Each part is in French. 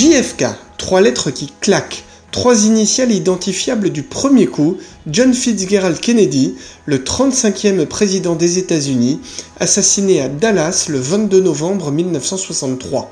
JFK, trois lettres qui claquent, trois initiales identifiables du premier coup, John Fitzgerald Kennedy, le 35e président des États-Unis, assassiné à Dallas le 22 novembre 1963.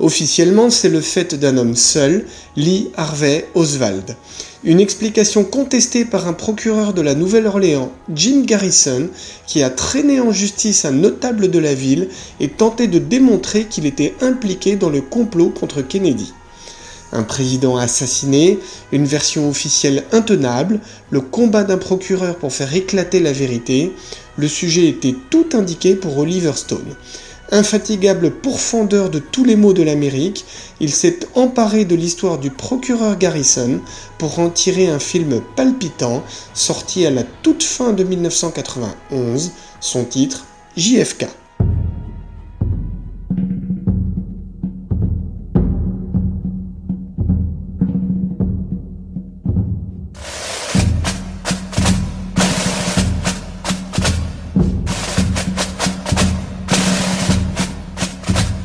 Officiellement, c'est le fait d'un homme seul, Lee Harvey Oswald. Une explication contestée par un procureur de la Nouvelle-Orléans, Jim Garrison, qui a traîné en justice un notable de la ville et tenté de démontrer qu'il était impliqué dans le complot contre Kennedy. Un président assassiné, une version officielle intenable, le combat d'un procureur pour faire éclater la vérité, le sujet était tout indiqué pour Oliver Stone. Infatigable pourfendeur de tous les maux de l'Amérique, il s'est emparé de l'histoire du procureur Garrison pour en tirer un film palpitant sorti à la toute fin de 1991, son titre JFK.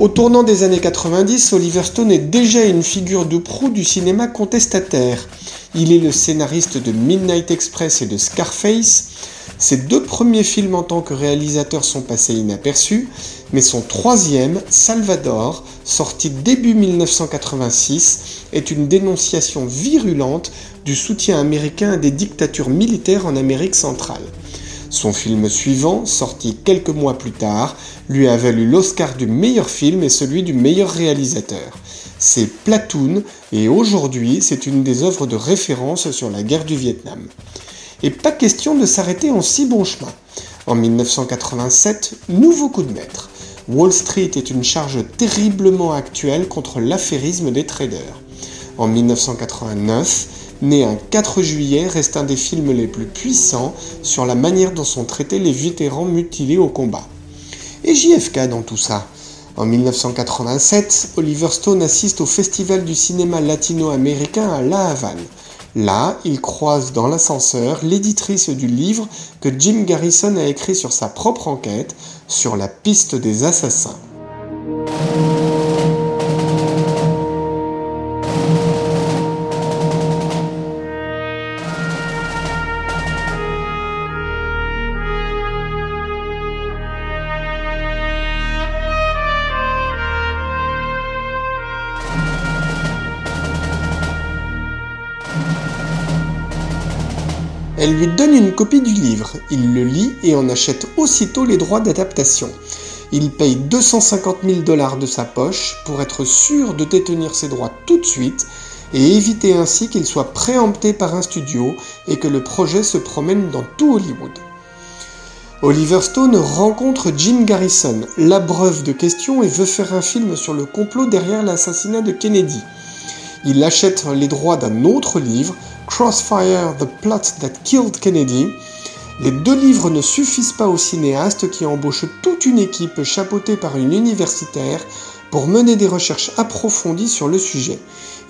Au tournant des années 90, Oliver Stone est déjà une figure de proue du cinéma contestataire. Il est le scénariste de Midnight Express et de Scarface. Ses deux premiers films en tant que réalisateur sont passés inaperçus, mais son troisième, Salvador, sorti début 1986, est une dénonciation virulente du soutien américain à des dictatures militaires en Amérique centrale. Son film suivant, sorti quelques mois plus tard, lui a valu l'Oscar du meilleur film et celui du meilleur réalisateur. C'est Platoon et aujourd'hui c'est une des œuvres de référence sur la guerre du Vietnam. Et pas question de s'arrêter en si bon chemin. En 1987, nouveau coup de maître. Wall Street est une charge terriblement actuelle contre l'affairisme des traders. En 1989, né un 4 juillet, reste un des films les plus puissants sur la manière dont sont traités les vétérans mutilés au combat. Et JFK dans tout ça? En 1987, Oliver Stone assiste au Festival du cinéma latino-américain à La Havane. Là, il croise dans l'ascenseur l'éditrice du livre que Jim Garrison a écrit sur sa propre enquête sur la piste des assassins. Elle lui donne une copie du livre, il le lit et en achète aussitôt les droits d'adaptation. Il paye 250 000 dollars de sa poche pour être sûr de détenir ses droits tout de suite et éviter ainsi qu'il soit préempté par un studio et que le projet se promène dans tout Hollywood. Oliver Stone rencontre Jim Garrison, l'abreuve de questions et veut faire un film sur le complot derrière l'assassinat de Kennedy. Il achète les droits d'un autre livre, Crossfire, The Plot That Killed Kennedy. Les deux livres ne suffisent pas au cinéaste qui embauche toute une équipe chapeautée par une universitaire pour mener des recherches approfondies sur le sujet,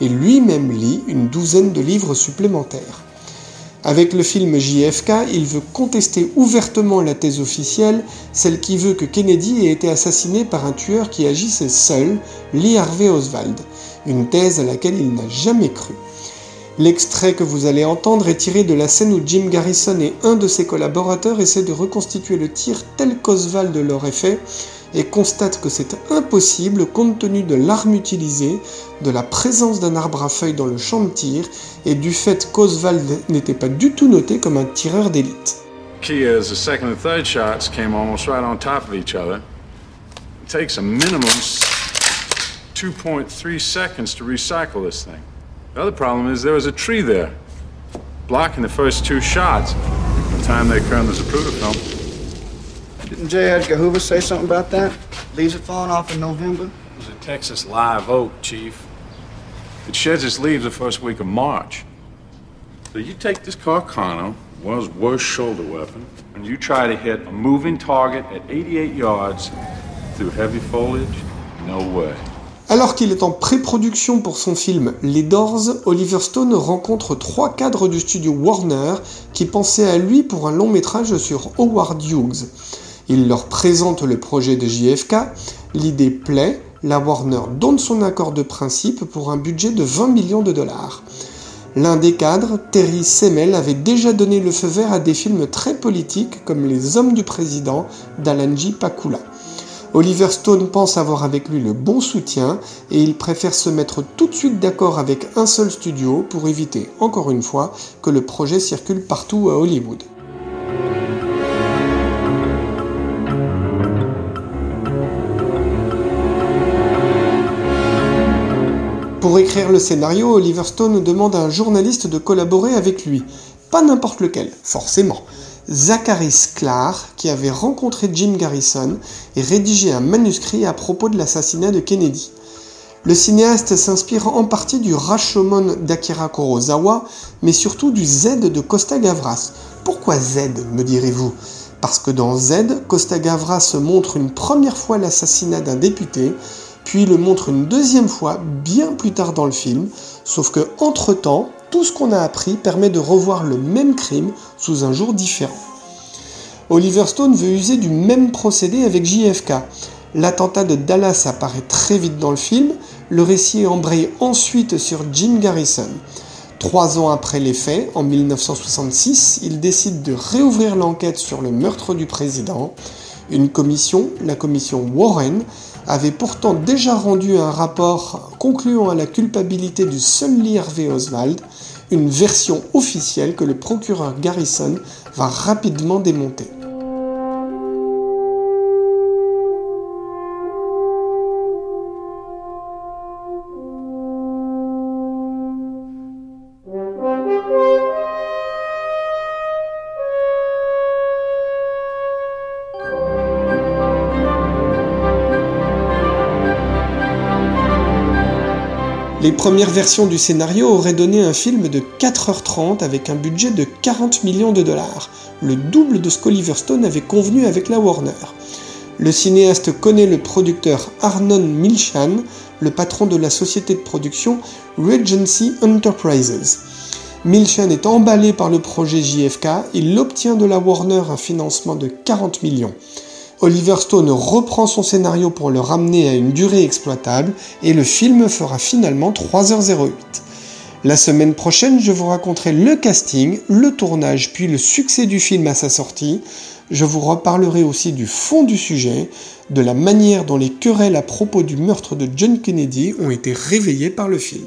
et lui-même lit une douzaine de livres supplémentaires. Avec le film JFK, il veut contester ouvertement la thèse officielle, celle qui veut que Kennedy ait été assassiné par un tueur qui agissait seul, Lee Harvey Oswald, une thèse à laquelle il n'a jamais cru. L'extrait que vous allez entendre est tiré de la scène où Jim Garrison et un de ses collaborateurs essaient de reconstituer le tir tel qu'Oswald l'aurait fait et constatent que c'est impossible compte tenu de l'arme utilisée, de la présence d'un arbre à feuilles dans le champ de tir et du fait qu'Oswald n'était pas du tout noté comme un tireur d'élite. The second and third shots came almost right on top of each other. It takes a minimum 2.3 seconds to recycle this thing. The other problem is there was a tree there, blocking the first two shots. The time they occur in the Zapruder film. Didn't J. Edgar Hoover say something about that? Leaves are falling off in November? It was a Texas live oak, Chief. It sheds its leaves the first week of March. So you take this Carcano, world's worst shoulder weapon, and you try to hit a moving target at 88 yards through heavy foliage? No way. Alors qu'il est en pré-production pour son film Les Doors, Oliver Stone rencontre trois cadres du studio Warner qui pensaient à lui pour un long métrage sur Howard Hughes. Il leur présente le projet de JFK, l'idée plaît, la Warner donne son accord de principe pour un budget de 20 millions de dollars. L'un des cadres, Terry Semel, avait déjà donné le feu vert à des films très politiques comme Les Hommes du Président d'Alanji Pakula. Oliver Stone pense avoir avec lui le bon soutien et il préfère se mettre tout de suite d'accord avec un seul studio pour éviter, encore une fois, que le projet circule partout à Hollywood. Pour écrire le scénario, Oliver Stone demande à un journaliste de collaborer avec lui. Pas n'importe lequel, forcément. Zachary Sklar, qui avait rencontré Jim Garrison et rédigé un manuscrit à propos de l'assassinat de Kennedy. Le cinéaste s'inspire en partie du Rashomon d'Akira Kurosawa, mais surtout du Z de Costa Gavras. Pourquoi Z, me direz-vous? Parce que dans Z, Costa Gavras montre une première fois l'assassinat d'un député, puis le montre une deuxième fois bien plus tard dans le film, sauf que entre-temps, tout ce qu'on a appris permet de revoir le même crime sous un jour différent. Oliver Stone veut user du même procédé avec JFK. L'attentat de Dallas apparaît très vite dans le film, le récit embraye ensuite sur Jim Garrison. Trois ans après les faits, en 1966, il décide de réouvrir l'enquête sur le meurtre du président. Une commission, la commission Warren, avait pourtant déjà rendu un rapport concluant à la culpabilité du seul Lee Harvey Oswald, une version officielle que le procureur Garrison va rapidement démonter. Les premières versions du scénario auraient donné un film de 4h30 avec un budget de 40 millions de dollars, le double de ce qu'Oliver Stone avait convenu avec la Warner. Le cinéaste connaît le producteur Arnon Milchan, le patron de la société de production Regency Enterprises. Milchan est emballé par le projet JFK, il obtient de la Warner un financement de 40 millions. Oliver Stone reprend son scénario pour le ramener à une durée exploitable et le film fera finalement 3h08. La semaine prochaine, je vous raconterai le casting, le tournage, puis le succès du film à sa sortie. Je vous reparlerai aussi du fond du sujet, de la manière dont les querelles à propos du meurtre de John Kennedy ont été réveillées par le film.